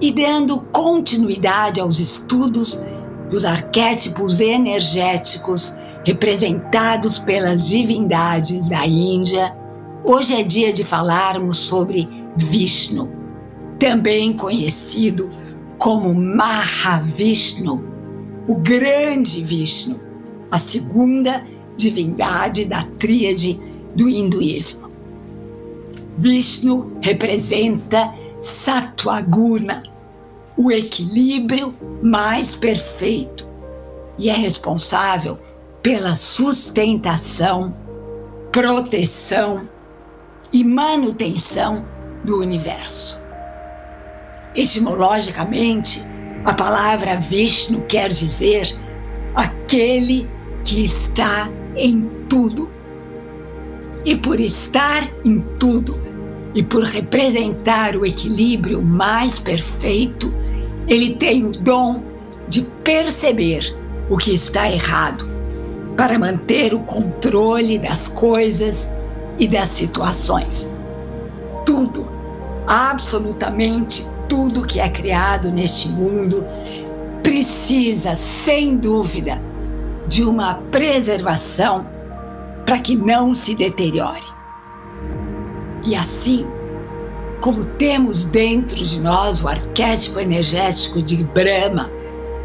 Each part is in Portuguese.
E dando continuidade aos estudos dos arquétipos energéticos representados pelas divindades da Índia, hoje é dia de falarmos sobre Vishnu, também conhecido como Mahavishnu, o grande Vishnu, a segunda divindade da tríade do hinduísmo. Vishnu representa Sattva-guna, o equilíbrio mais perfeito, e é responsável pela sustentação, proteção e manutenção do universo. Etimologicamente, a palavra Vishnu quer dizer aquele que está em tudo. E por estar em tudo, e por representar o equilíbrio mais perfeito, ele tem o dom de perceber o que está errado, para manter o controle das coisas e das situações. Tudo, absolutamente tudo que é criado neste mundo, precisa, sem dúvida, de uma preservação para que não se deteriore. E assim, como temos dentro de nós o arquétipo energético de Brahma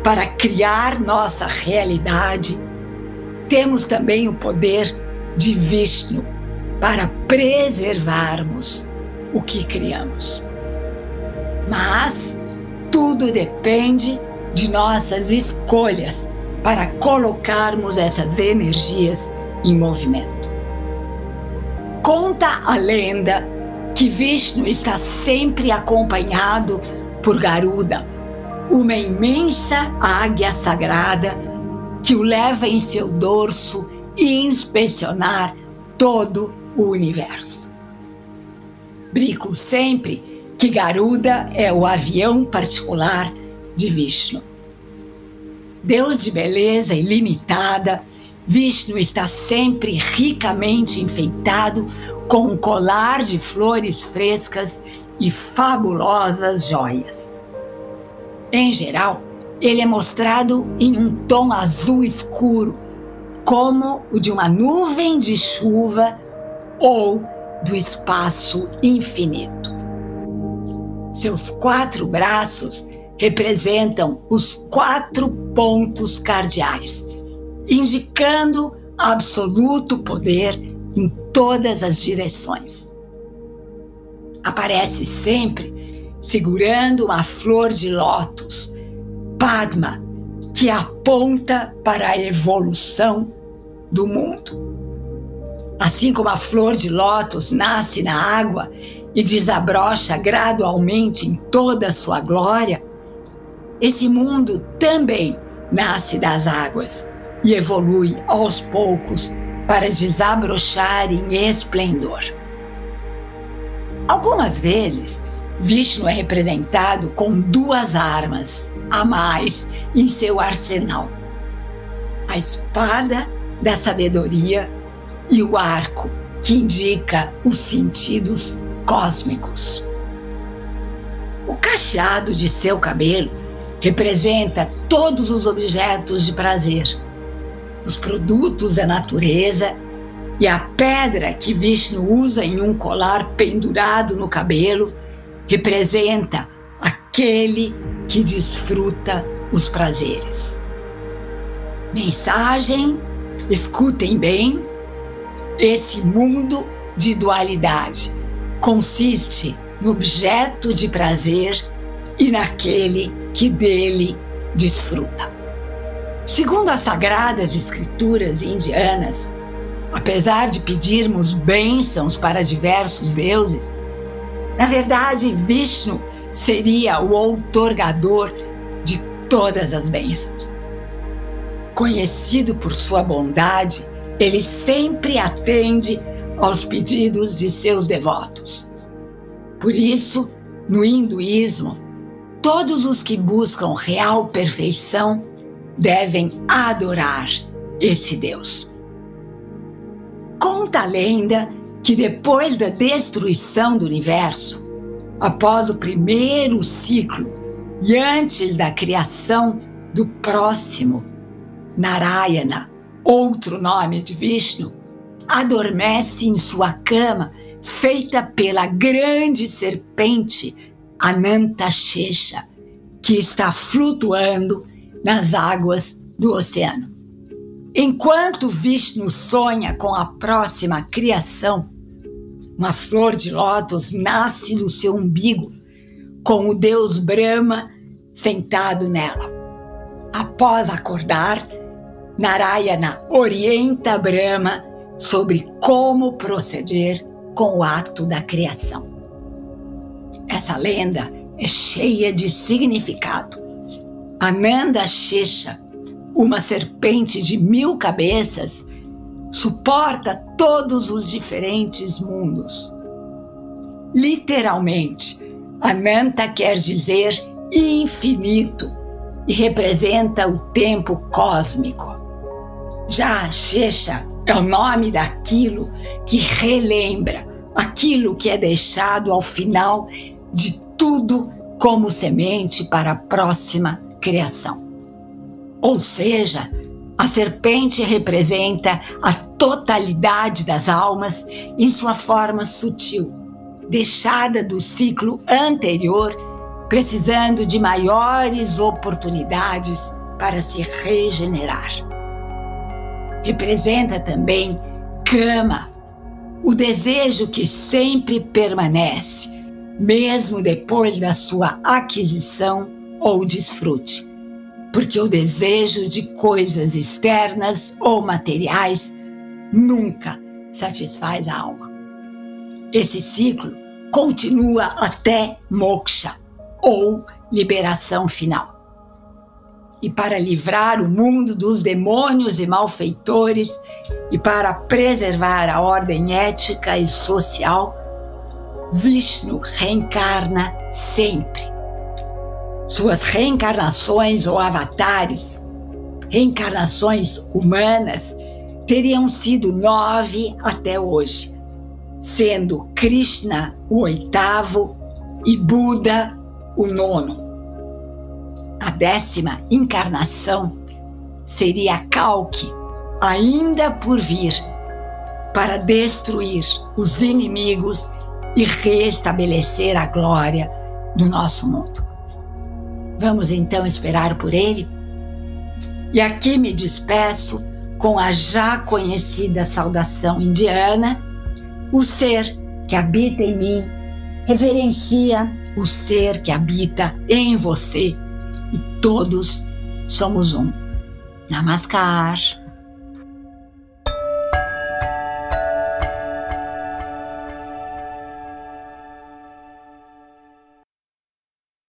para criar nossa realidade, temos também o poder de Vishnu para preservarmos o que criamos. Mas tudo depende de nossas escolhas para colocarmos essas energias em movimento. Conta a lenda que Vishnu está sempre acompanhado por Garuda, uma imensa águia sagrada que o leva em seu dorso e inspecionar todo o universo. Brinco sempre que Garuda é o avião particular de Vishnu. Deus de beleza ilimitada Vishnu está sempre ricamente enfeitado com um colar de flores frescas e fabulosas joias. Em geral, ele é mostrado em um tom azul escuro, como o de uma nuvem de chuva ou do espaço infinito. Seus quatro braços representam os quatro pontos cardeais indicando absoluto poder todas as direções. Aparece sempre segurando uma flor de lótus, Padma, que aponta para a evolução do mundo. Assim como a flor de lótus nasce na água e desabrocha gradualmente em toda a sua glória, esse mundo também nasce das águas e evolui aos poucos para desabrochar em esplendor. Algumas vezes, Vishnu é representado com duas armas a mais em seu arsenal: a espada da sabedoria e o arco, que indica os sentidos cósmicos. O cacheado de seu cabelo representa todos os objetos de prazer os produtos da natureza e a pedra que Vishnu usa em um colar pendurado no cabelo representa aquele que desfruta os prazeres. Mensagem: escutem bem. Esse mundo de dualidade consiste no objeto de prazer e naquele que dele desfruta. Segundo as sagradas escrituras indianas, apesar de pedirmos bênçãos para diversos deuses, na verdade Vishnu seria o outorgador de todas as bênçãos. Conhecido por sua bondade, ele sempre atende aos pedidos de seus devotos. Por isso, no hinduísmo, todos os que buscam real perfeição devem adorar esse Deus. Conta a lenda que depois da destruição do universo, após o primeiro ciclo e antes da criação do próximo, Narayana, outro nome de Vishnu, adormece em sua cama feita pela grande serpente Anantashesha, que está flutuando nas águas do oceano. Enquanto Vishnu sonha com a próxima criação, uma flor de lótus nasce do seu umbigo, com o deus Brahma sentado nela. Após acordar, Narayana orienta Brahma sobre como proceder com o ato da criação. Essa lenda é cheia de significado. Ananda Shesha, uma serpente de mil cabeças, suporta todos os diferentes mundos. Literalmente, Ananta quer dizer infinito e representa o tempo cósmico. Já Shesha é o nome daquilo que relembra, aquilo que é deixado ao final de tudo como semente para a próxima criação. Ou seja, a serpente representa a totalidade das almas em sua forma sutil, deixada do ciclo anterior, precisando de maiores oportunidades para se regenerar representa também cama, o desejo que sempre permanece, mesmo depois da sua aquisição ou desfrute. Porque o desejo de coisas externas ou materiais nunca satisfaz a alma. Esse ciclo continua até moksha, ou liberação final e para livrar o mundo dos demônios e malfeitores e para preservar a ordem ética e social, Vishnu reencarna sempre. Suas reencarnações ou avatares, reencarnações humanas, teriam sido nove até hoje, sendo Krishna o oitavo e Buda o nono. A décima encarnação seria Kalki, ainda por vir, para destruir os inimigos e restabelecer a glória do nosso mundo. Vamos então esperar por ele? E aqui me despeço com a já conhecida saudação indiana: o ser que habita em mim reverencia o ser que habita em você e todos somos um. Namaskar.